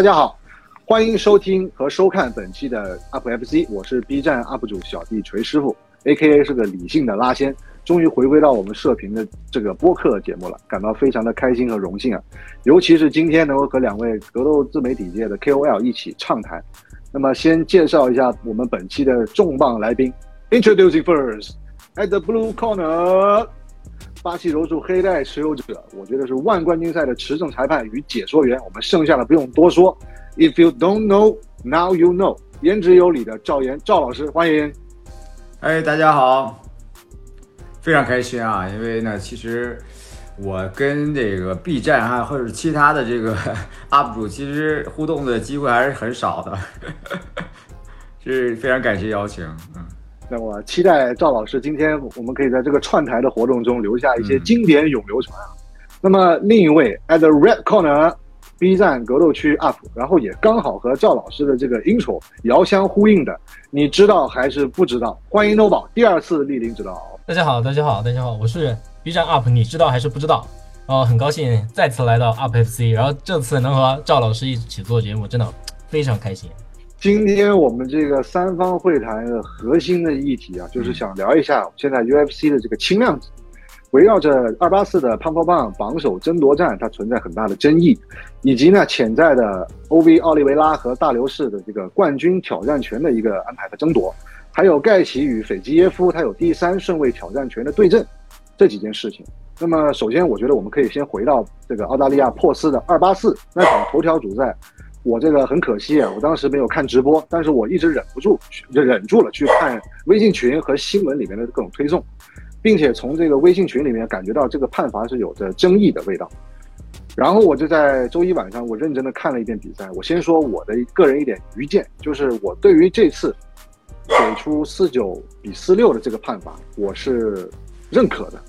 大家好，欢迎收听和收看本期的 UpFC，我是 B 站 UP 主小弟锤师傅，A.K.A 是个理性的拉仙，终于回归到我们射频的这个播客节目了，感到非常的开心和荣幸啊！尤其是今天能够和两位格斗自媒体界的 K.O.L 一起畅谈。那么先介绍一下我们本期的重磅来宾，Introducing first at the blue corner。巴西柔术黑带持有者，我觉得是万冠军赛的持证裁判与解说员。我们剩下的不用多说。If you don't know, now you know。言之有理的赵岩赵老师，欢迎。哎，大家好，非常开心啊！因为呢，其实我跟这个 B 站啊，或者其他的这个 UP 主，其实互动的机会还是很少的，是非常感谢邀请，嗯。那我期待赵老师今天我们可以在这个串台的活动中留下一些经典永流传啊。那么另一位 at the red corner，B 站格斗区 UP，然后也刚好和赵老师的这个 intro 遥相呼应的，你知道还是不知道？欢迎 No 宝第二次莅临指导。大家好，大家好，大家好，我是 B 站 UP，你知道还是不知道？哦，很高兴再次来到 UpFC，然后这次能和赵老师一起做节目，真的非常开心。今天我们这个三方会谈的核心的议题啊，就是想聊一下现在 UFC 的这个轻量级，围绕着二八四的胖胖胖榜首争夺战，它存在很大的争议，以及呢潜在的 OV 奥利维拉和大流士的这个冠军挑战权的一个安排和争夺，还有盖奇与斐基耶夫他有第三顺位挑战权的对阵，这几件事情。那么首先，我觉得我们可以先回到这个澳大利亚珀斯的二八四那场头条主赛。我这个很可惜啊，我当时没有看直播，但是我一直忍不住，忍住了去看微信群和新闻里面的各种推送，并且从这个微信群里面感觉到这个判罚是有着争议的味道。然后我就在周一晚上，我认真的看了一遍比赛。我先说我的个人一点愚见，就是我对于这次给出四九比四六的这个判罚，我是认可的，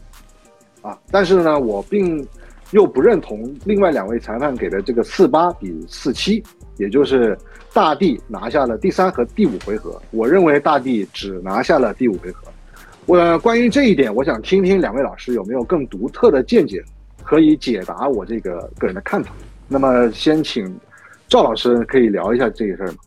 啊，但是呢，我并。又不认同另外两位裁判给的这个四八比四七，也就是大地拿下了第三和第五回合。我认为大地只拿下了第五回合。我关于这一点，我想听听两位老师有没有更独特的见解，可以解答我这个个人的看法。那么，先请赵老师可以聊一下这个事儿吗？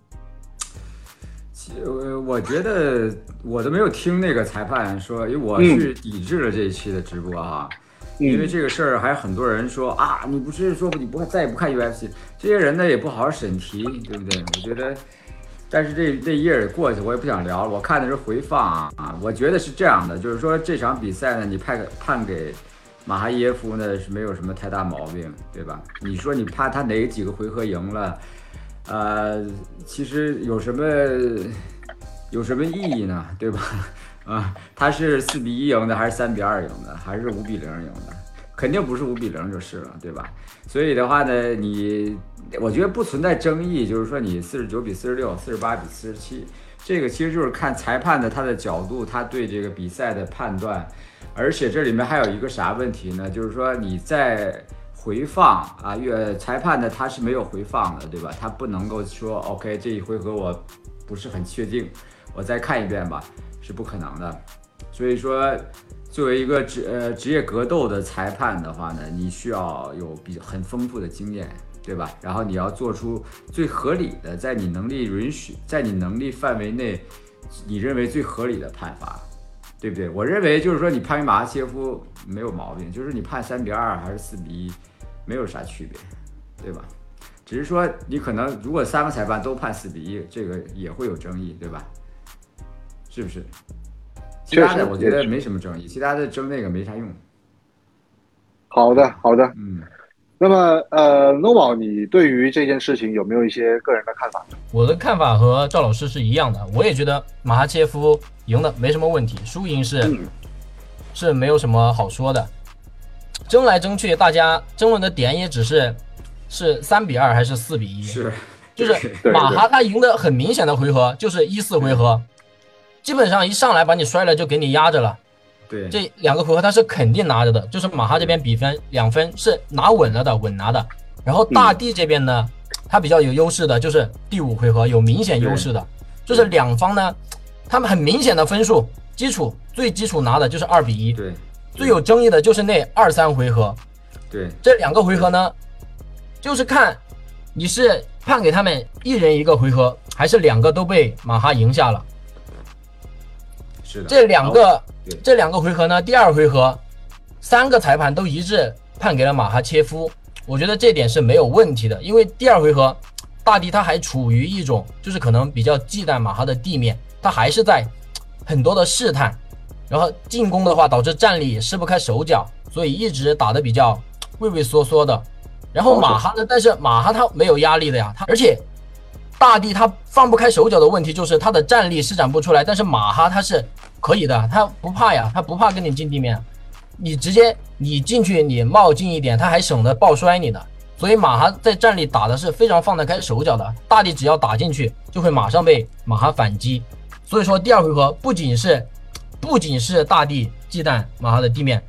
呃，我觉得我都没有听那个裁判说，因为我是抵制了这一期的直播啊。因为这个事儿，还有很多人说啊，你不是说你不再也不看 UFC，这些人呢也不好好审题，对不对？我觉得，但是这这一页也过去，我也不想聊了。我看的是回放啊啊，我觉得是这样的，就是说这场比赛呢，你判判给马哈耶夫呢是没有什么太大毛病，对吧？你说你怕他哪几个回合赢了，呃，其实有什么有什么意义呢？对吧？啊，他是四比一赢的，还是三比二赢的，还是五比零赢的？肯定不是五比零就是了，对吧？所以的话呢，你我觉得不存在争议，就是说你四十九比四十六，四十八比四十七，这个其实就是看裁判的他的角度，他对这个比赛的判断。而且这里面还有一个啥问题呢？就是说你在回放啊，越裁判的他是没有回放的，对吧？他不能够说 OK 这一回合我不是很确定，我再看一遍吧。是不可能的，所以说，作为一个职呃职业格斗的裁判的话呢，你需要有比很丰富的经验，对吧？然后你要做出最合理的，在你能力允许，在你能力范围内，你认为最合理的判罚，对不对？我认为就是说，你判马哈切夫没有毛病，就是你判三比二还是四比一，没有啥区别，对吧？只是说你可能如果三个裁判都判四比一，这个也会有争议，对吧？是不是？其他的我觉得没什么争议，其他的争那个没啥用。好的，好的，嗯。那么，呃，No 宝，你对于这件事情有没有一些个人的看法？我的看法和赵老师是一样的，我也觉得马哈切夫赢的没什么问题，输赢是是没有什么好说的。争来争去，大家争论的点也只是是三比二还是四比一，是就是马哈他赢的很明显的回合就是一四回合。基本上一上来把你摔了就给你压着了，对，这两个回合他是肯定拿着的，就是马哈这边比分两分是拿稳了的，稳拿的。然后大地这边呢，他比较有优势的就是第五回合有明显优势的，就是两方呢，他们很明显的分数基础最基础拿的就是二比一，对，最有争议的就是那二三回合，对，这两个回合呢，就是看你是判给他们一人一个回合，还是两个都被马哈赢下了。是的，这两个这两个回合呢，第二回合三个裁判都一致判给了马哈切夫，我觉得这点是没有问题的，因为第二回合大帝他还处于一种就是可能比较忌惮马哈的地面，他还是在很多的试探，然后进攻的话导致战力施不开手脚，所以一直打得比较畏畏缩缩的。然后马哈呢，但是马哈他没有压力的呀，他而且大帝他放不开手脚的问题就是他的战力施展不出来，但是马哈他是可以的，他不怕呀，他不怕跟你进地面，你直接你进去你冒进一点，他还省得爆摔你的。所以马哈在战力打的是非常放得开手脚的，大帝只要打进去就会马上被马哈反击。所以说第二回合不仅是不仅是大帝忌惮马哈的地面，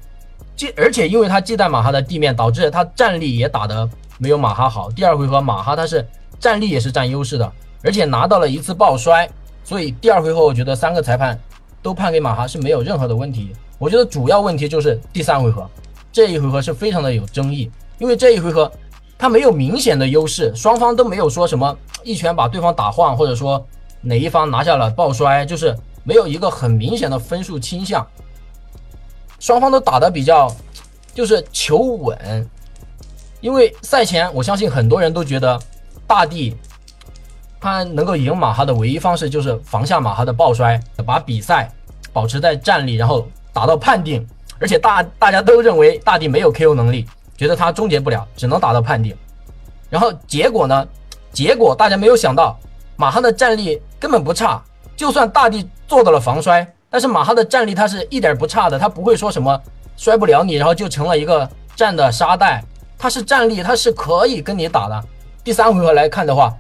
忌而且因为他忌惮马哈的地面，导致他战力也打得没有马哈好。第二回合马哈他是战力也是占优势的，而且拿到了一次爆摔，所以第二回合我觉得三个裁判都判给马哈是没有任何的问题。我觉得主要问题就是第三回合，这一回合是非常的有争议，因为这一回合他没有明显的优势，双方都没有说什么一拳把对方打晃，或者说哪一方拿下了爆摔，就是没有一个很明显的分数倾向。双方都打得比较就是求稳，因为赛前我相信很多人都觉得大帝他能够赢马哈的唯一方式就是防下马哈的爆摔，把比赛保持在战力，然后打到判定。而且大大家都认为大帝没有 KO 能力，觉得他终结不了，只能打到判定。然后结果呢？结果大家没有想到，马哈的战力根本不差，就算大帝做到了防摔，但是马哈的战力他是一点不差的，他不会说什么摔不了你，然后就成了一个战的沙袋，他是战力，他是可以跟你打的。第三回合来看的话，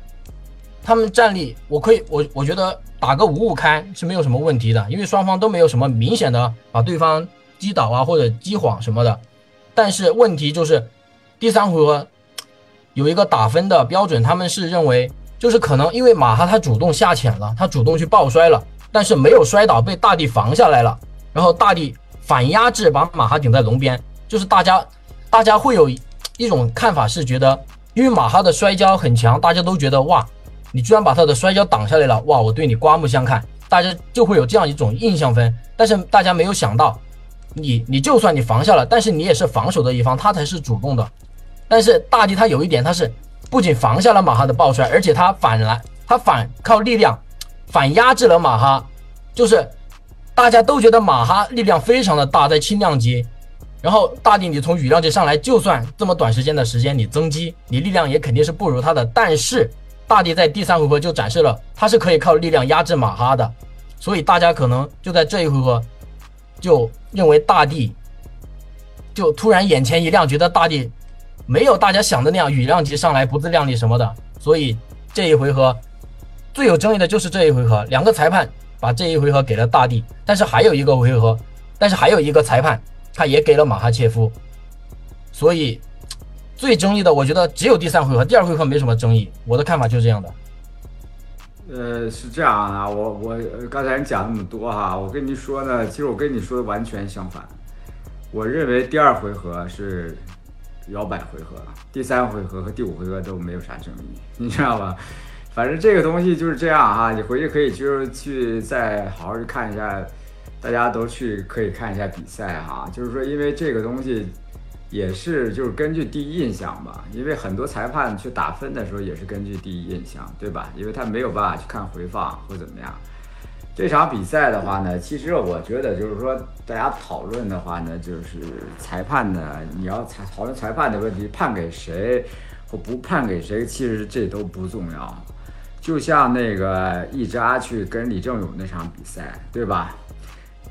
他们战力我可以我我觉得打个五五开是没有什么问题的，因为双方都没有什么明显的把对方击倒啊或者击晃什么的。但是问题就是第三回合有一个打分的标准，他们是认为就是可能因为马哈他主动下潜了，他主动去爆摔了，但是没有摔倒，被大帝防下来了，然后大帝反压制把马哈顶在笼边，就是大家大家会有一种看法是觉得，因为马哈的摔跤很强，大家都觉得哇，你居然把他的摔跤挡下来了，哇，我对你刮目相看，大家就会有这样一种印象分。但是大家没有想到，你你就算你防下了，但是你也是防守的一方，他才是主动的。但是大帝他有一点，他是不仅防下了马哈的爆摔，而且他反来，他反靠力量反压制了马哈，就是大家都觉得马哈力量非常的大，在轻量级。然后大帝你从羽量级上来，就算这么短时间的时间你增肌，你力量也肯定是不如他的。但是大帝在第三回合就展示了他是可以靠力量压制马哈的，所以大家可能就在这一回合就认为大帝就突然眼前一亮，觉得大帝没有大家想的那样羽量级上来不自量力什么的，所以这一回合最有争议的就是这一回合，两个裁判把这一回合给了大帝，但是还有一个回合，但是还有一个裁判他也给了马哈切夫，所以最争议的我觉得只有第三回合，第二回合没什么争议，我的看法就是这样的。呃，是这样啊，我我刚才你讲那么多哈，我跟你说呢，其实我跟你说的完全相反。我认为第二回合是摇摆回合，第三回合和第五回合都没有啥争议，你知道吧？反正这个东西就是这样哈，你回去可以就是去再好好去看一下，大家都去可以看一下比赛哈。就是说，因为这个东西也是就是根据第一印象吧，因为很多裁判去打分的时候也是根据第一印象，对吧？因为他没有办法去看回放或怎么样。这场比赛的话呢，其实我觉得就是说，大家讨论的话呢，就是裁判呢，你要裁讨论裁判的问题，判给谁或不判给谁，其实这都不重要。就像那个一扎去跟李正勇那场比赛，对吧？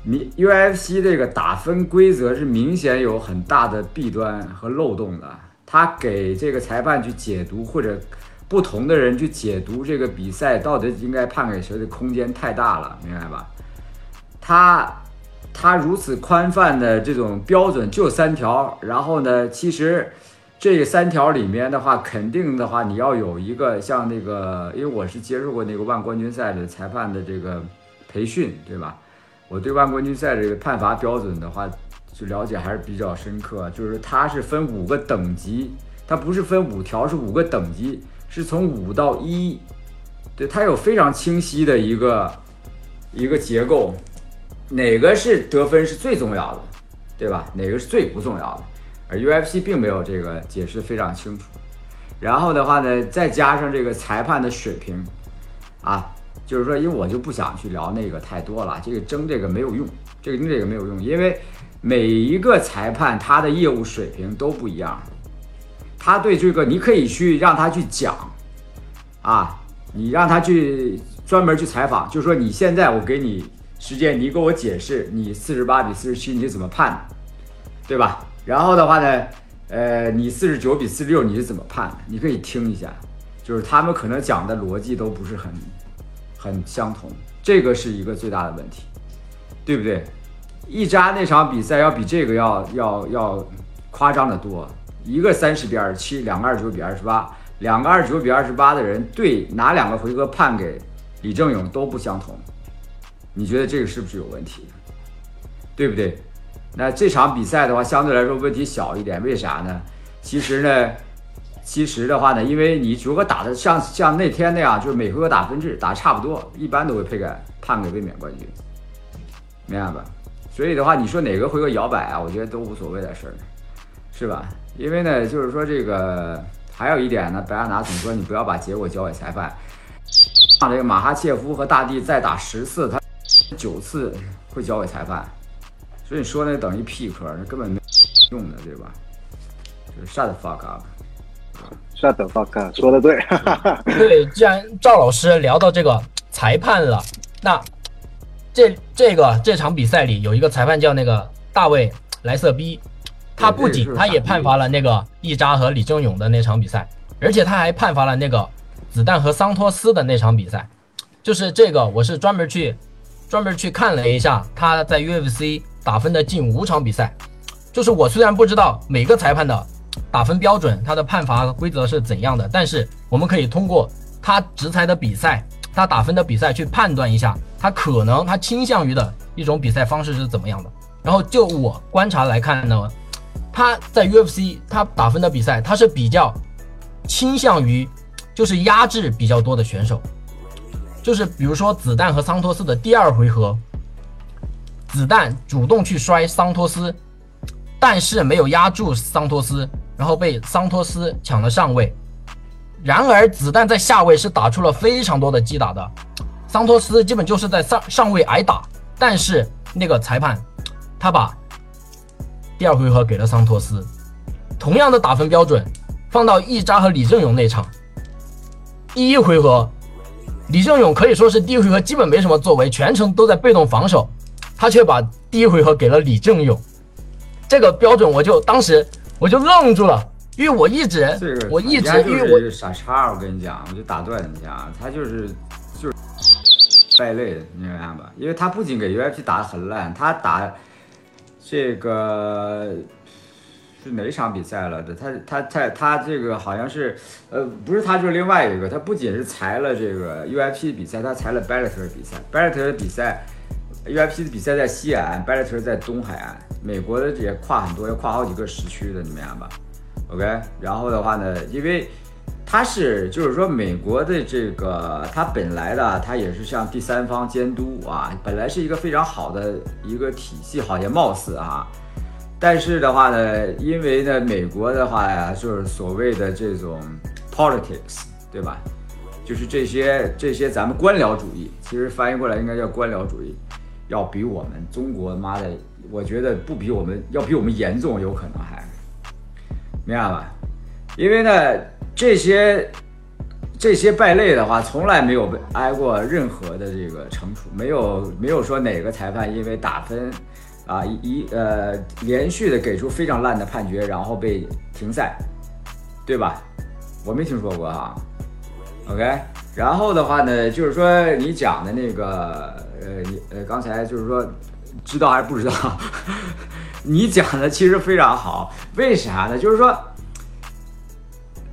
你 UFC 这个打分规则是明显有很大的弊端和漏洞的，他给这个裁判去解读或者。不同的人去解读这个比赛到底应该判给谁的空间太大了，明白吧？他他如此宽泛的这种标准就三条，然后呢，其实这三条里面的话，肯定的话你要有一个像那个，因为我是接受过那个万冠军赛的裁判的这个培训，对吧？我对万冠军赛这个判罚标准的话，就了解还是比较深刻，就是它是分五个等级，它不是分五条，是五个等级。是从五到一，对，它有非常清晰的一个一个结构，哪个是得分是最重要的，对吧？哪个是最不重要的？而 UFC 并没有这个解释非常清楚。然后的话呢，再加上这个裁判的水平，啊，就是说，因为我就不想去聊那个太多了，这个争这个没有用，这个争这个没有用，因为每一个裁判他的业务水平都不一样，他对这个你可以去让他去讲，啊，你让他去专门去采访，就说你现在我给你时间，你给我解释你四十八比四十七你是怎么判的，对吧？然后的话呢？呃，你四十九比四十六，你是怎么判的？你可以听一下，就是他们可能讲的逻辑都不是很很相同，这个是一个最大的问题，对不对？一扎那场比赛要比这个要要要夸张的多，一个三十比二十七，两个二十九比二十八，两个二十九比二十八的人对哪两个回合判给李正勇都不相同，你觉得这个是不是有问题？对不对？那这场比赛的话，相对来说问题小一点，为啥呢？其实呢，其实的话呢，因为你如果打的像像那天那样，就是每回合打分制，打差不多，一般都会配给判给卫冕冠军，明白吧？所以的话，你说哪个回合摇摆啊？我觉得都无所谓的事儿，是吧？因为呢，就是说这个还有一点呢，白亚拿总说你不要把结果交给裁判，让这个马哈切夫和大帝再打十次，他九次会交给裁判。所以你说那等于屁壳，那根本没用的，对吧？就是 shut the fuck up！Up，shut the fuck up，说的对。对，既然赵老师聊到这个裁判了，那这这个这场比赛里有一个裁判叫那个大卫莱瑟逼，他不仅他也判罚了那个易扎和李正勇的那场比赛，而且他还判罚了那个子弹和桑托斯的那场比赛。就是这个，我是专门去专门去看了一下他在 UFC。打分的近五场比赛，就是我虽然不知道每个裁判的打分标准，他的判罚规则是怎样的，但是我们可以通过他执裁的比赛，他打分的比赛去判断一下，他可能他倾向于的一种比赛方式是怎么样的。然后就我观察来看呢，他在 UFC 他打分的比赛，他是比较倾向于就是压制比较多的选手，就是比如说子弹和桑托斯的第二回合。子弹主动去摔桑托斯，但是没有压住桑托斯，然后被桑托斯抢了上位。然而子弹在下位是打出了非常多的击打的，桑托斯基本就是在上上位挨打。但是那个裁判他把第二回合给了桑托斯，同样的打分标准放到易扎和李正勇那场，第一回合李正勇可以说是第一回合基本没什么作为，全程都在被动防守。他却把第一回合给了李正勇，这个标准我就当时我就愣住了，因为我一直我一直因为我傻叉，我跟你讲，我就打断你一下，他就是就是败类，你明白吧？因为他不仅给 UFP 打的很烂，他打这个是哪场比赛了的？他他他他这个好像是呃不是他就是另外一个，他不仅是裁了这个 UFC 比赛，他裁了 Bellator 比赛，Bellator 的比赛。，UFP 的比赛在西海岸，Bellator 在东海岸。美国的也跨很多，要跨好几个时区的，你明白吧？OK，然后的话呢，因为它是就是说美国的这个，它本来的它也是像第三方监督啊，本来是一个非常好的一个体系，好像貌似啊，但是的话呢，因为呢美国的话呀，就是所谓的这种 politics，对吧？就是这些这些咱们官僚主义，其实翻译过来应该叫官僚主义。要比我们中国妈的，我觉得不比我们要比我们严重，有可能还，明白吧？因为呢，这些这些败类的话，从来没有被挨过任何的这个惩处，没有没有说哪个裁判因为打分啊一呃连续的给出非常烂的判决，然后被停赛，对吧？我没听说过哈。OK，然后的话呢，就是说你讲的那个。呃，你呃，刚才就是说，知道还是不知道？你讲的其实非常好，为啥呢？就是说，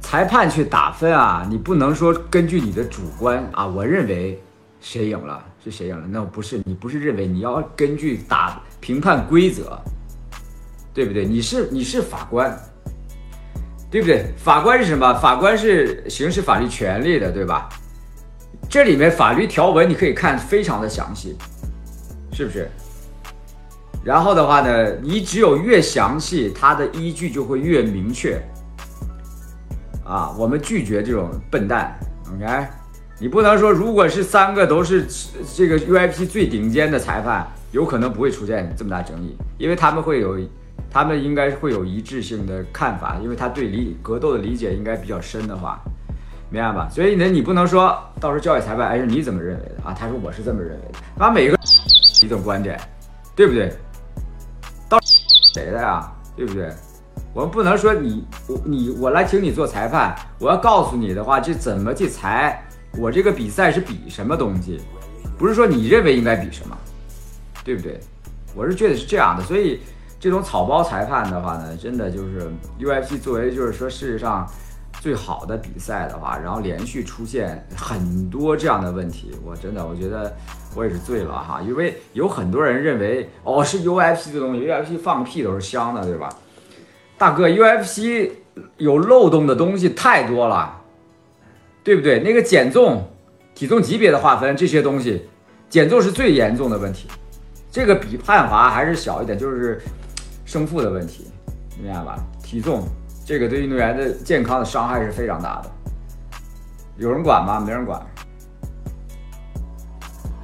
裁判去打分啊，你不能说根据你的主观啊，我认为谁赢了是谁赢了，那不是你不是认为，你要根据打评判规则，对不对？你是你是法官，对不对？法官是什么？法官是行使法律权利的，对吧？这里面法律条文你可以看非常的详细，是不是？然后的话呢，你只有越详细，它的依据就会越明确。啊，我们拒绝这种笨蛋，OK？你不能说，如果是三个都是这个 UIP 最顶尖的裁判，有可能不会出现这么大争议，因为他们会有，他们应该会有一致性的看法，因为他对理格斗的理解应该比较深的话，明白吧？所以呢，你不能说到时候教育裁判，哎，你怎么认为的啊？他说我是这么认为的，把每个一种观点，对不对？谁的呀？对不对？我们不能说你我你我来请你做裁判，我要告诉你的话，这怎么去裁？我这个比赛是比什么东西？不是说你认为应该比什么，对不对？我是觉得是这样的，所以这种草包裁判的话呢，真的就是 UFC 作为就是说事实上最好的比赛的话，然后连续出现很多这样的问题，我真的我觉得我也是醉了哈，因为有很多人认为哦是 UFC 的东西，UFC 放屁都是香的，对吧？大哥，UFC 有漏洞的东西太多了。对不对？那个减重、体重级别的划分这些东西，减重是最严重的问题。这个比判罚还是小一点，就是胜负的问题，明白吧？体重这个对运动员的健康的伤害是非常大的。有人管吗？没人管，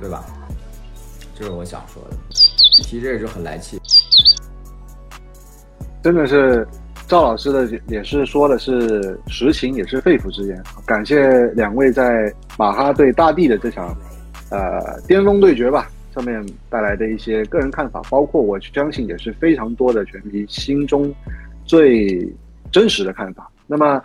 对吧？这是我想说的。提这个就很来气，真的是。赵老师的也是说的是实情，也是肺腑之言。感谢两位在马哈对大地的这场，呃，巅峰对决吧上面带来的一些个人看法，包括我相信也是非常多的拳迷心中最真实的看法。那么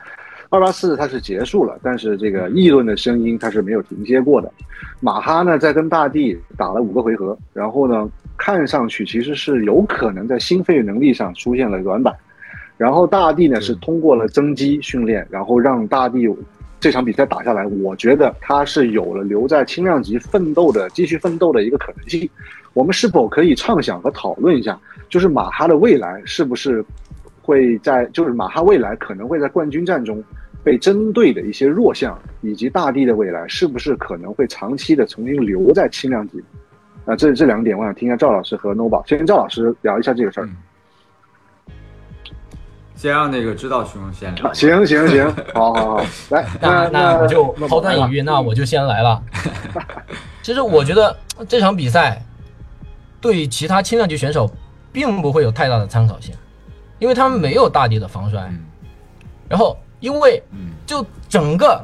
二八四它是结束了，但是这个议论的声音它是没有停歇过的。马哈呢在跟大地打了五个回合，然后呢看上去其实是有可能在心肺能力上出现了短板。然后大地呢是通过了增肌训练，然后让大地这场比赛打下来，我觉得他是有了留在轻量级奋斗的继续奋斗的一个可能性。我们是否可以畅想和讨论一下，就是马哈的未来是不是会在，就是马哈未来可能会在冠军战中被针对的一些弱项，以及大地的未来是不是可能会长期的重新留在轻量级？啊，这这两点我想听一下赵老师和 Nova，，先跟赵老师聊一下这个事儿。先让那个知道熊先聊。行行行，好好好，来，那那我就抛砖引玉，那我就先来了。其实我觉得这场比赛对其他轻量级选手并不会有太大的参考性，因为他们没有大地的防摔。然后，因为就整个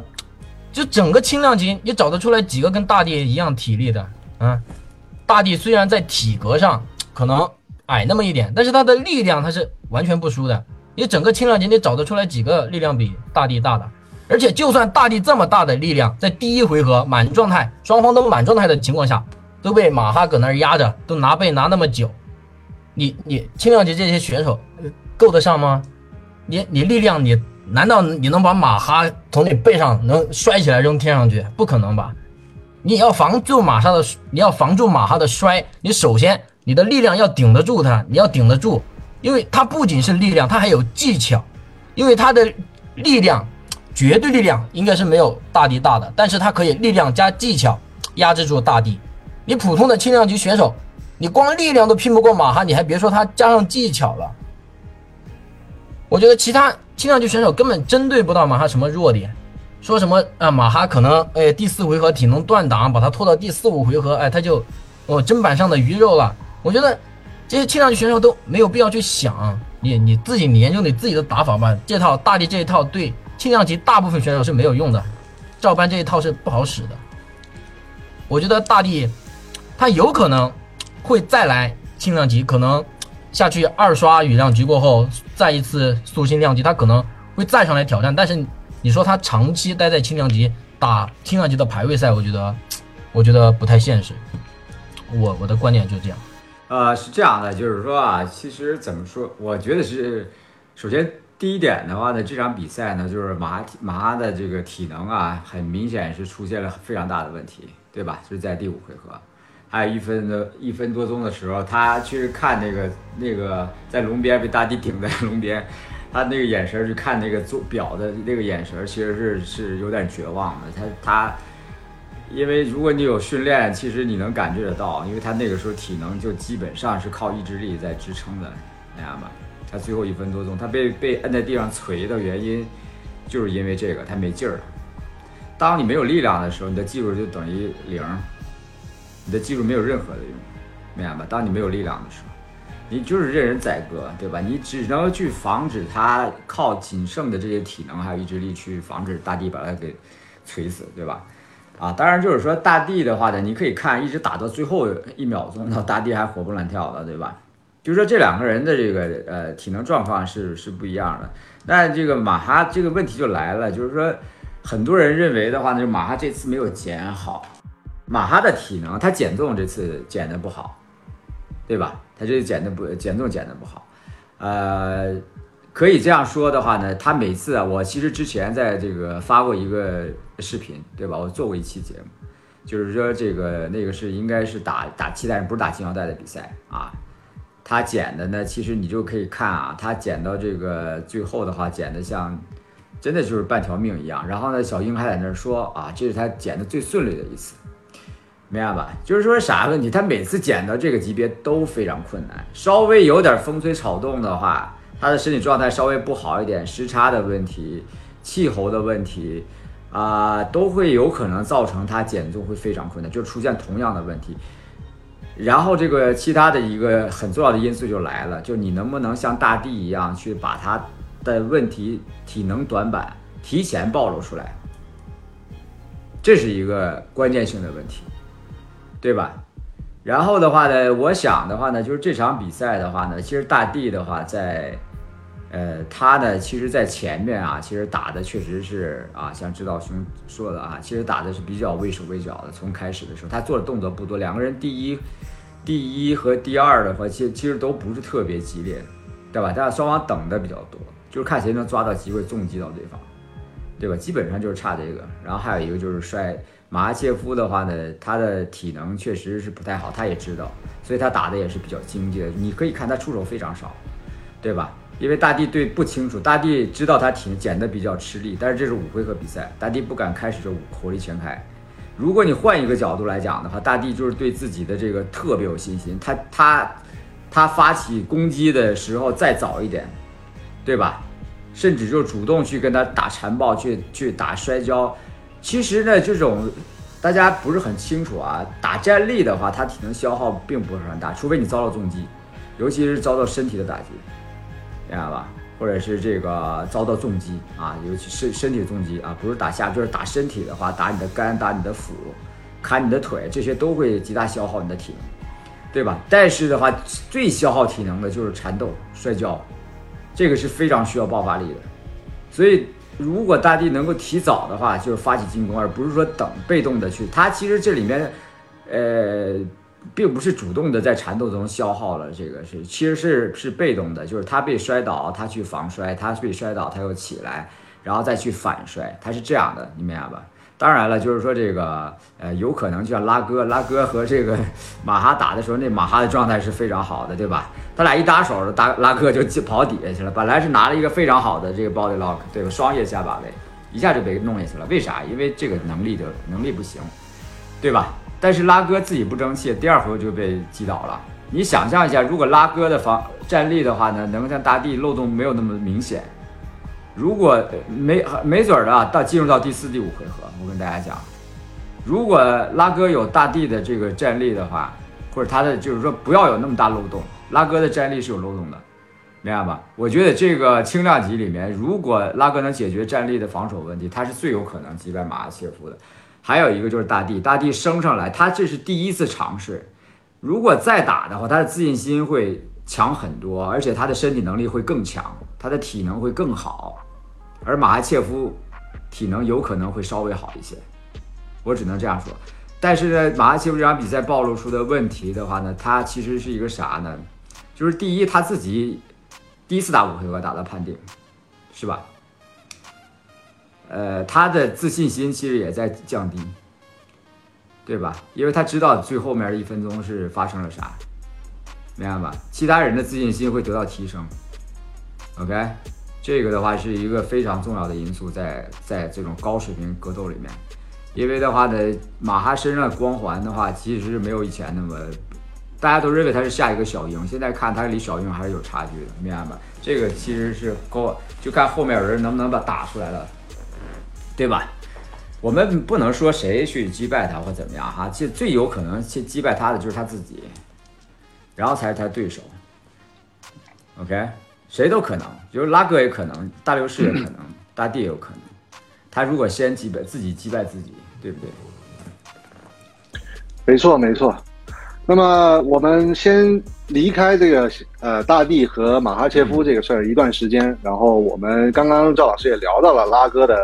就整个轻量级，你找得出来几个跟大地一样体力的？啊，大地虽然在体格上 可能矮那么一点，但是他的力量他是完全不输的。你整个轻量级，你找得出来几个力量比大地大的？而且就算大地这么大的力量，在第一回合满状态，双方都满状态的情况下，都被马哈搁那儿压着，都拿背拿那么久，你你轻量级这些选手够得上吗？你你力量你难道你能把马哈从你背上能摔起来扔天上去？不可能吧？你要防住马哈的，你要防住马哈的摔，你首先你的力量要顶得住他，你要顶得住。因为它不仅是力量，它还有技巧。因为它的力量，绝对力量应该是没有大地大的，但是它可以力量加技巧压制住大地。你普通的轻量级选手，你光力量都拼不过马哈，你还别说他加上技巧了。我觉得其他轻量级选手根本针对不到马哈什么弱点，说什么啊马哈可能哎第四回合体能断档，把他拖到第四五回合，哎他就哦砧板上的鱼肉了。我觉得。这些轻量级选手都没有必要去想你你自己，研究你自己的打法吧。这套大地这一套对轻量级大部分选手是没有用的，照搬这一套是不好使的。我觉得大地他有可能会再来轻量级，可能下去二刷羽量级过后，再一次塑新量级，他可能会再上来挑战。但是你说他长期待在轻量级打轻量级的排位赛，我觉得 我觉得不太现实。我我的观点就是这样。呃，是这样的，就是说啊，其实怎么说，我觉得是，首先第一点的话呢，这场比赛呢，就是马马的这个体能啊，很明显是出现了非常大的问题，对吧？是在第五回合，还有一分的一分多钟的时候，他去看那个那个在龙边被大地顶在龙边，他那个眼神去看那个做表的那个眼神，其实是是有点绝望的。他他，因为如果你有训练，其实你能感觉得到，因为他那个时候体能就基本上是靠意志力在支撑的，明白吧？他最后一分多钟，他被被摁在地上捶的原因，就是因为这个，他没劲儿。当你没有力量的时候，你的技术就等于零，你的技术没有任何的用，明白吧？当你没有力量的时候。你就是任人宰割，对吧？你只能去防止他靠仅剩的这些体能还有意志力去防止大地把他给锤死，对吧？啊，当然就是说大地的话呢，你可以看一直打到最后一秒钟，那大地还活蹦乱跳的，对吧？就是说这两个人的这个呃体能状况是是不一样的。那这个马哈这个问题就来了，就是说很多人认为的话呢，就马哈这次没有减好，马哈的体能他减重这次减的不好。对吧？他这减的不减重减的不好，呃，可以这样说的话呢，他每次啊，我其实之前在这个发过一个视频，对吧？我做过一期节目，就是说这个那个是应该是打打气袋，不是打金腰带的比赛啊。他减的呢，其实你就可以看啊，他减到这个最后的话，减的像真的就是半条命一样。然后呢，小英还在那说啊，这是他减的最顺利的一次。明白吧？就是说啥问题？他每次减到这个级别都非常困难，稍微有点风吹草动的话，他的身体状态稍微不好一点，时差的问题、气候的问题啊，都会有可能造成他减重会非常困难，就出现同样的问题。然后这个其他的一个很重要的因素就来了，就你能不能像大地一样去把他的问题、体能短板提前暴露出来？这是一个关键性的问题。对吧？然后的话呢，我想的话呢，就是这场比赛的话呢，其实大地的话在，呃，他呢，其实，在前面啊，其实打的确实是啊，像指导兄说的啊，其实打的是比较畏手畏脚的。从开始的时候，他做的动作不多，两个人第一、第一和第二的话，其实其实都不是特别激烈，对吧？但是双方等的比较多，就是看谁能抓到机会重击到对方，对吧？基本上就是差这个。然后还有一个就是摔。马哈切夫的话呢，他的体能确实是不太好，他也知道，所以他打的也是比较经济的。你可以看他出手非常少，对吧？因为大地对不清楚，大地知道他挺减的比较吃力，但是这是五回合比赛，大地不敢开始就火力全开。如果你换一个角度来讲的话，大地就是对自己的这个特别有信心，他他他发起攻击的时候再早一点，对吧？甚至就主动去跟他打缠抱，去去打摔跤。其实呢，这种大家不是很清楚啊。打站立的话，它体能消耗并不是很大，除非你遭到重击，尤其是遭到身体的打击，明白吧？或者是这个遭到重击啊，尤其身身体重击啊，不是打下，就是打身体的话，打你的肝，打你的腹，砍你的腿，这些都会极大消耗你的体能，对吧？但是的话，最消耗体能的就是缠斗、摔跤，这个是非常需要爆发力的，所以。如果大地能够提早的话，就是发起进攻，而不是说等被动的去。他其实这里面，呃，并不是主动的在缠斗中消耗了，这个是其实是是被动的，就是他被摔倒，他去防摔，他被摔倒，他又起来，然后再去反摔，他是这样的，你明白吧？当然了，就是说这个，呃，有可能就像拉哥，拉哥和这个 马哈打的时候，那马哈的状态是非常好的，对吧？他俩一打手，大拉哥就跑底下去了。本来是拿了一个非常好的这个 body lock，对吧？双腋下把位，一下就被弄下去了。为啥？因为这个能力的能力不行，对吧？但是拉哥自己不争气，第二回就被击倒了。你想象一下，如果拉哥的防站立的话呢，能像大地漏洞没有那么明显。如果没没准儿的到进入到第四、第五回合，我跟大家讲，如果拉哥有大地的这个战力的话，或者他的就是说不要有那么大漏洞，拉哥的战力是有漏洞的，明白吧？我觉得这个轻量级里面，如果拉哥能解决战力的防守问题，他是最有可能击败马切夫的。还有一个就是大地，大地升上来，他这是第一次尝试，如果再打的话，他的自信心会强很多，而且他的身体能力会更强，他的体能会更好。而马哈切夫体能有可能会稍微好一些，我只能这样说。但是呢，马哈切夫这场比赛暴露出的问题的话呢，他其实是一个啥呢？就是第一，他自己第一次打五回合打到判定，是吧？呃，他的自信心其实也在降低，对吧？因为他知道最后面一分钟是发生了啥，明白吧？其他人的自信心会得到提升，OK。这个的话是一个非常重要的因素，在在这种高水平格斗里面，因为的话呢，马哈身上的光环的话，其实是没有以前那么，大家都认为他是下一个小鹰，现在看他离小鹰还是有差距的，明白吧？这个其实是高，就看后面有人能不能把打出来了，对吧？我们不能说谁去击败他或怎么样哈，其实最有可能去击败他的就是他自己，然后才是他对手。OK，谁都可能，就是拉哥也可能，大流士也可能，大帝也有可能。他如果先击败自己，击败自己，对不对？没错，没错。那么我们先离开这个呃大帝和马哈切夫这个事儿一段时间，然后我们刚刚赵老师也聊到了拉哥的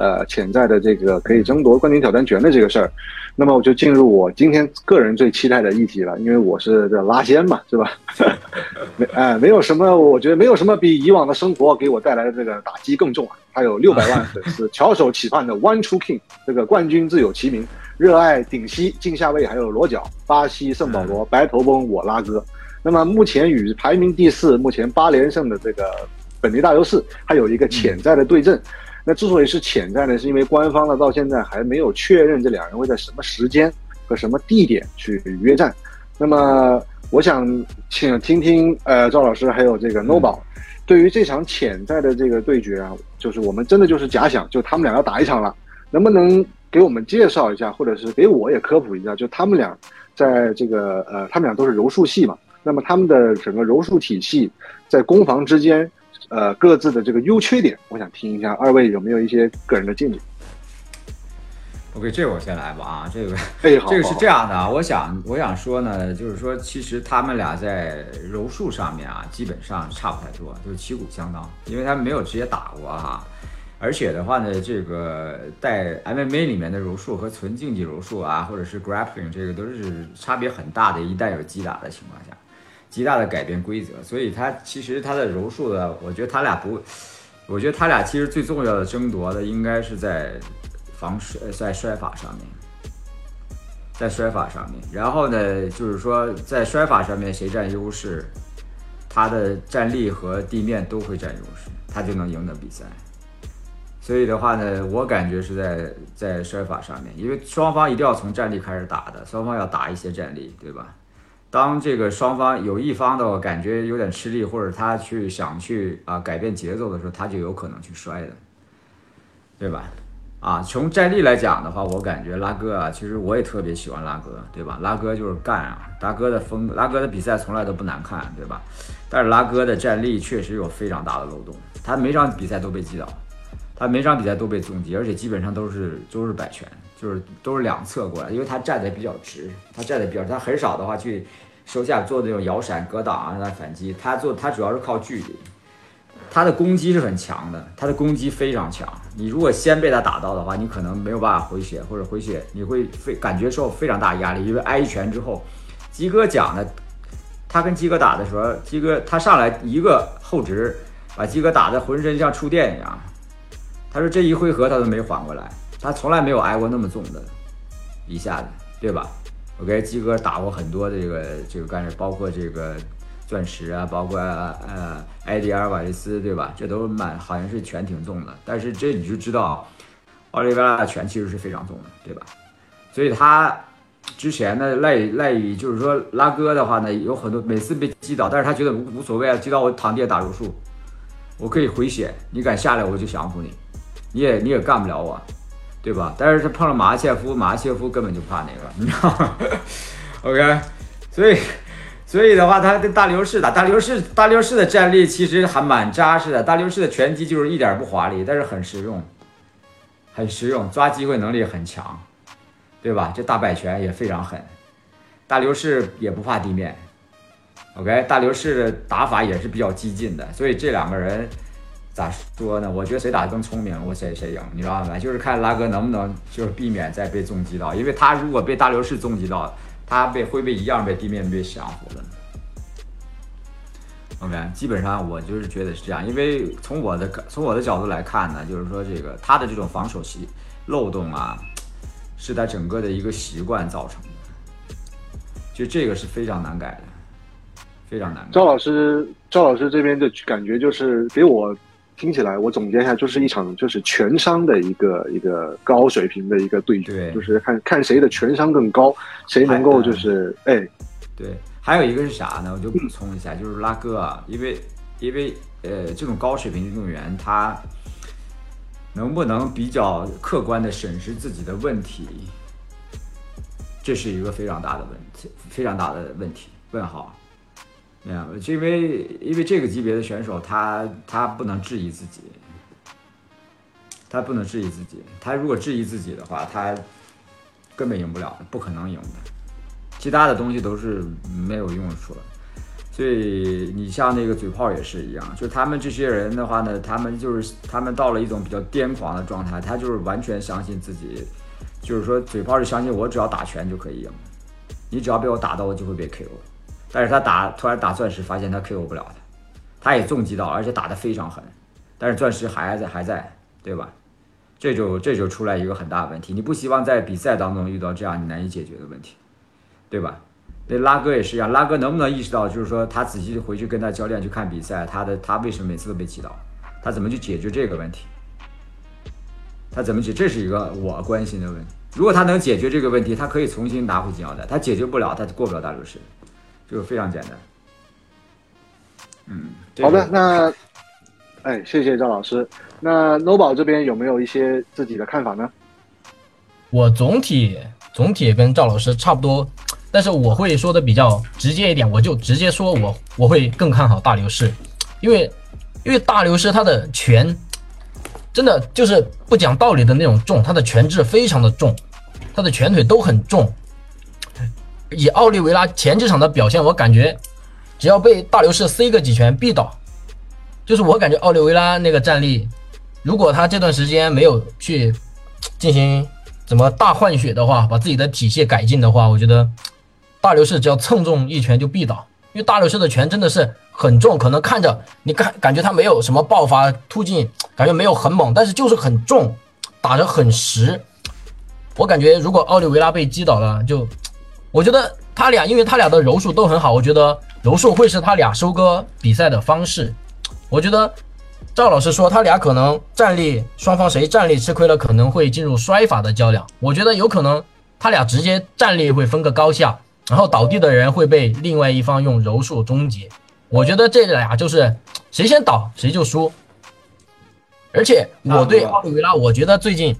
呃潜在的这个可以争夺冠军挑战权的这个事儿，那么我就进入我今天个人最期待的议题了，因为我是这拉仙嘛，是吧？没哎，没有什么，我觉得没有什么比以往的生活给我带来的这个打击更重啊！还有六百万粉丝 翘首企盼的 One True King，这个冠军自有其名。热爱顶膝、近下位，还有裸脚，巴西圣保罗白头翁我拉哥。那么目前与排名第四、目前八连胜的这个本地大优势，还有一个潜在的对阵。那之所以是潜在呢，是因为官方呢到现在还没有确认这两人会在什么时间和什么地点去约战。那么我想请听听呃赵老师还有这个 No 宝，对于这场潜在的这个对决啊，就是我们真的就是假想，就他们俩要打一场了，能不能？给我们介绍一下，或者是给我也科普一下，就他们俩在这个呃，他们俩都是柔术系嘛，那么他们的整个柔术体系在攻防之间，呃，各自的这个优缺点，我想听一下二位有没有一些个人的见解。OK，这我先来吧啊，这个哎，好，这个是这样的啊，我想我想说呢，就是说其实他们俩在柔术上面啊，基本上差不太多，就是旗鼓相当，因为他们没有直接打过哈。而且的话呢，这个在 MMA 里面的柔术和纯竞技柔术啊，或者是 grappling 这个都是差别很大的。一旦有击打的情况下，极大的改变规则。所以他其实他的柔术的，我觉得他俩不，我觉得他俩其实最重要的争夺的应该是在防摔，在摔法上面，在摔法上面。然后呢，就是说在摔法上面谁占优势，他的站立和地面都会占优势，他就能赢得比赛。所以的话呢，我感觉是在在摔法上面，因为双方一定要从站立开始打的，双方要打一些站立，对吧？当这个双方有一方的感觉有点吃力，或者他去想去啊改变节奏的时候，他就有可能去摔的，对吧？啊，从站立来讲的话，我感觉拉哥啊，其实我也特别喜欢拉哥，对吧？拉哥就是干啊，拉哥的风，拉哥的比赛从来都不难看，对吧？但是拉哥的站立确实有非常大的漏洞，他每场比赛都被击倒。他每场比赛都被重击，而且基本上都是都是摆拳，就是都是两侧过来，因为他站的比较直，他站的比较，他很少的话去收下做那种摇闪格挡啊，让他反击。他做他主要是靠距离，他的攻击是很强的，他的攻击非常强。你如果先被他打到的话，你可能没有办法回血，或者回血你会非感觉受非常大压力，因为挨一拳之后，鸡哥讲的，他跟鸡哥打的时候，鸡哥他上来一个后直，把鸡哥打的浑身像触电一样。他说这一回合他都没缓过来，他从来没有挨过那么重的一下子，对吧？OK，鸡哥打过很多的这个这个干涉，包括这个钻石啊，包括呃埃迪尔瓦雷斯，对吧？这都蛮好像是拳挺重的，但是这你就知道，奥利维拉的拳其实是非常重的，对吧？所以他之前呢赖赖于就是说拉哥的话呢，有很多每次被击倒，但是他觉得无无所谓啊，击倒我躺地下打柔术，我可以回血，你敢下来我就降服你。你也你也干不了我，对吧？但是他碰了马哈切夫，马哈切夫根本就怕那个，你知道吗？OK，所以所以的话，他跟大流士打，大流士大流士的战力其实还蛮扎实的。大流士的拳击就是一点不华丽，但是很实用，很实用，抓机会能力很强，对吧？这大摆拳也非常狠，大流士也不怕地面。OK，大流士的打法也是比较激进的，所以这两个人。咋说呢？我觉得谁打的更聪明，我谁谁赢，你知道吗？就是看拉哥能不能就是避免再被重击到，因为他如果被大流士重击到，他被会被一样被地面被降服的。OK，基本上我就是觉得是这样，因为从我的从我的角度来看呢，就是说这个他的这种防守习漏洞啊，是他整个的一个习惯造成的，就这个是非常难改的，非常难。赵老师，赵老师这边的感觉就是给我。听起来我总结一下，就是一场就是全伤的一个一个高水平的一个对决，就是看看谁的全伤更高，谁能够就是哎，对，还有一个是啥呢？我就补充一下，就是拉哥啊，因为因为呃这种高水平运动员他能不能比较客观的审视自己的问题，这是一个非常大的问题，非常大的问题，问号。没有，就因为因为这个级别的选手，他他不能质疑自己，他不能质疑自己。他如果质疑自己的话，他根本赢不了，不可能赢的。其他的东西都是没有用处了。所以你像那个嘴炮也是一样，就他们这些人的话呢，他们就是他们到了一种比较癫狂的状态，他就是完全相信自己，就是说嘴炮是相信我只要打拳就可以赢，你只要被我打到，我就会被 KO。但是他打突然打钻石，发现他 KO 不了他，他也重击到，而且打得非常狠，但是钻石还在还在，对吧？这就这就出来一个很大的问题，你不希望在比赛当中遇到这样你难以解决的问题，对吧？那拉哥也是一样，拉哥能不能意识到，就是说他仔细回去跟他教练去看比赛，他的他为什么每次都被击倒，他怎么去解决这个问题？他怎么解？这是一个我关心的问题。如果他能解决这个问题，他可以重新拿回金腰带；他解决不了，他就过不了大流士。就非常简单，嗯，好的，那，哎，谢谢赵老师。那 No 宝这边有没有一些自己的看法呢？我总体总体跟赵老师差不多，但是我会说的比较直接一点，我就直接说我我会更看好大流士，因为因为大流士他的拳真的就是不讲道理的那种重，他的拳质非常的重，他的拳腿都很重。以奥利维拉前几场的表现，我感觉只要被大流士塞个几拳必倒。就是我感觉奥利维拉那个战力，如果他这段时间没有去进行怎么大换血的话，把自己的体系改进的话，我觉得大流士只要蹭中一拳就必倒。因为大流士的拳真的是很重，可能看着你感感觉他没有什么爆发突进，感觉没有很猛，但是就是很重，打着很实。我感觉如果奥利维拉被击倒了，就。我觉得他俩，因为他俩的柔术都很好，我觉得柔术会是他俩收割比赛的方式。我觉得赵老师说他俩可能战力双方谁战力吃亏了，可能会进入摔法的较量。我觉得有可能他俩直接战力会分个高下，然后倒地的人会被另外一方用柔术终结。我觉得这俩就是谁先倒谁就输。而且我对奥利维拉，我觉得最近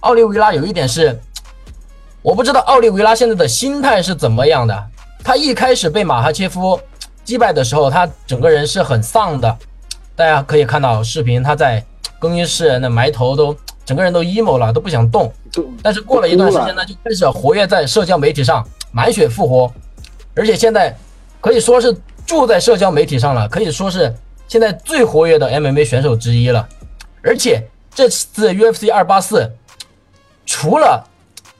奥利维拉有一点是。我不知道奥利维拉现在的心态是怎么样的。他一开始被马哈切夫 击败的时候，他整个人是很丧的。大家可以看到视频，他在更衣室那埋头，都 整个人都 emo 了，都不想动。但是过了一段时间呢，就开始活跃在社交媒体上，满血复活。而且现在 可以说是住在社交媒体上了，可以说是现在最活跃的 MMA 选手之一了。而且这次 UFC 二八四，除了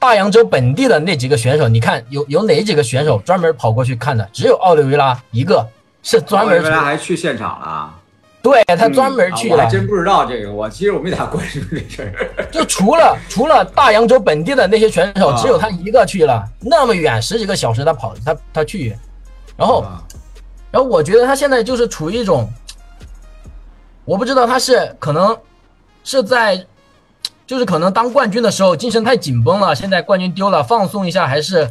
大洋洲本地的那几个选手，你看有有哪几个选手专门跑过去看的？只有奥利维拉一个，是专门。奥利维拉还去现场了？对他专门去了。我还真不知道这个，我其实我没咋关注这事儿。就除了除了大洋洲本地的那些选手，只有他一个去了，那么远十几个小时他跑他他去，然后然后我觉得他现在就是处于一种，我不知道他是可能是在。就是可能当冠军的时候精神太紧绷了，现在冠军丢了放松一下，还是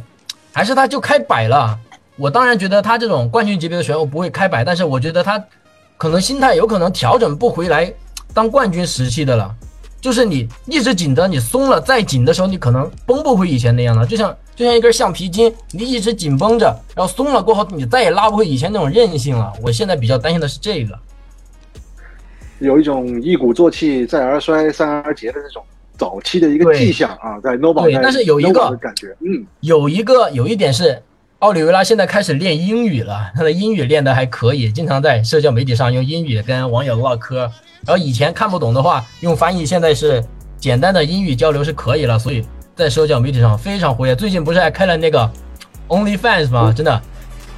还是他就开摆了。我当然觉得他这种冠军级别的选手不会开摆，但是我觉得他可能心态有可能调整不回来当冠军时期的了。就是你一直紧的，你松了再紧的时候，你可能绷不回以前那样了。就像就像一根橡皮筋，你一直紧绷着，然后松了过后，你再也拉不回以前那种韧性了。我现在比较担心的是这个，有一种一鼓作气再而衰三而竭的这种。早期的一个迹象啊，在 No 宝对，但是有一个感觉，嗯，有一个有一点是，奥利维拉现在开始练英语了，他的英语练得还可以，经常在社交媒体上用英语跟网友唠嗑。然后以前看不懂的话用翻译，现在是简单的英语交流是可以了，所以在社交媒体上非常活跃。最近不是还开了那个 OnlyFans 吗？真的，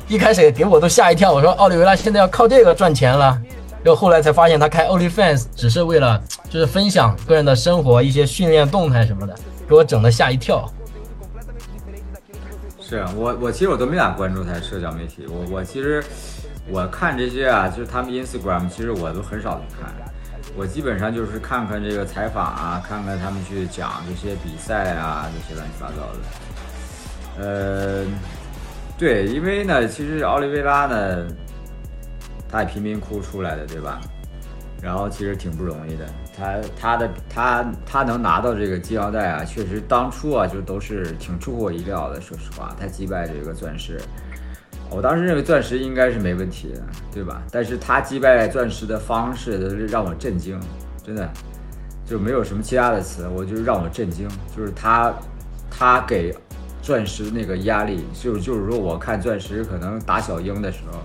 一开始给我都吓一跳，我说奥利维拉现在要靠这个赚钱了。就后来才发现，他开 OnlyFans 只是为了就是分享个人的生活、一些训练动态什么的，给我整的吓一跳。是啊，我我其实我都没咋关注他社交媒体，我我其实我看这些啊，就是他们 Instagram，其实我都很少去看。我基本上就是看看这个采访啊，看看他们去讲这些比赛啊，这些乱七八糟的。呃，对，因为呢，其实奥利维拉呢，他也贫民窟出来的，对吧？然后其实挺不容易的，他他的他他能拿到这个金腰带啊，确实当初啊就都是挺出乎我意料的。说实话，他击败这个钻石。我当时认为钻石应该是没问题的，对吧？但是他击败钻石的方式让我震惊，真的就没有什么其他的词，我就让我震惊，就是他他给钻石那个压力，就就是说我看钻石可能打小鹰的时候，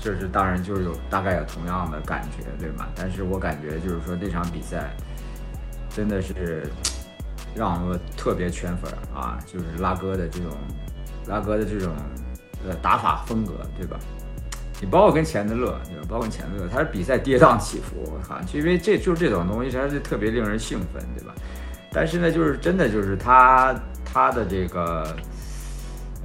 就是当然就是有大概有同样的感觉，对吧？但是我感觉就是说那场比赛真的是 让我特别圈粉啊，就是拉哥的这种拉哥的这种。呃，打法风格对吧？你包括跟钱德勒，对吧？包括钱德勒，他是比赛跌宕起伏，哈，就因为这就是这种东西，它是特别令人兴奋，对吧？但是呢，就是真的就是他他的这个，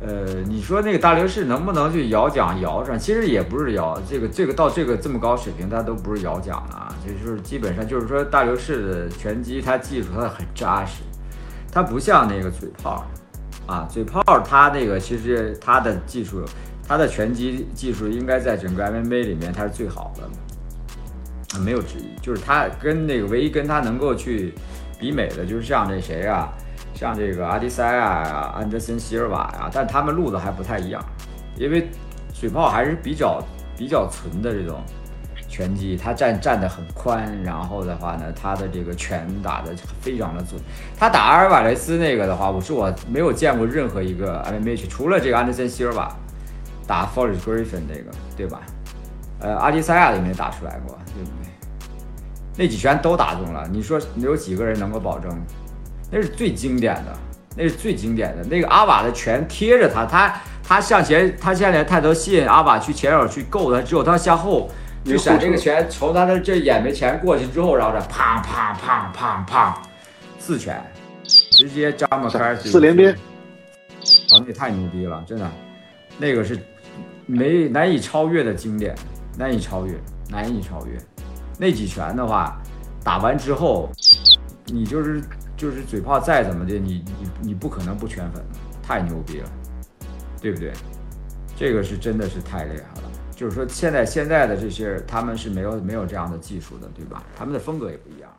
呃，你说那个大流士能不能去摇奖摇上？其实也不是摇，这个这个到这个这么高水平，他都不是摇奖啊，就是基本上就是说大流士的拳击，他技术他很扎实，他不像那个嘴炮。啊，嘴炮他那个其实他的技术，他的拳击技术应该在整个 MMA 里面他是最好的，没有之一。就是他跟那个唯一跟他能够去比美的，就是像那谁啊，像这个阿迪塞亚呀、安德森希尔瓦呀，但他们路子还不太一样，因为水炮还是比较比较纯的这种。拳击，他站站得很宽，然后的话呢，他的这个拳打得非常的准。他打阿尔瓦雷斯那个的话，我是我没有见过任何一个 MMA 除了这个安德森希尔瓦打 Forrest Griffin 那个，对吧？呃，阿迪赛亚也没打出来过，对不对？那几拳都打中了，你说有几个人能够保证？那是最经典的，那是最经典的。那个阿瓦的拳贴着他，他他向前，他向前探头吸引阿瓦去前手去够他，之后他向后。就闪这个拳从他的这眼眉前过去之后，然后再砰砰砰砰砰四拳，直接张了开四连鞭，啊，那太牛逼了，真的，那个是没难以超越的经典，难以超越，难以超越。那几拳的话，打完之后，你就是就是嘴炮再怎么的，你你你不可能不圈粉，太牛逼了，对不对？这个是真的是太厉害了。就是说，现在现在的这些他们是没有没有这样的技术的，对吧？他们的风格也不一样。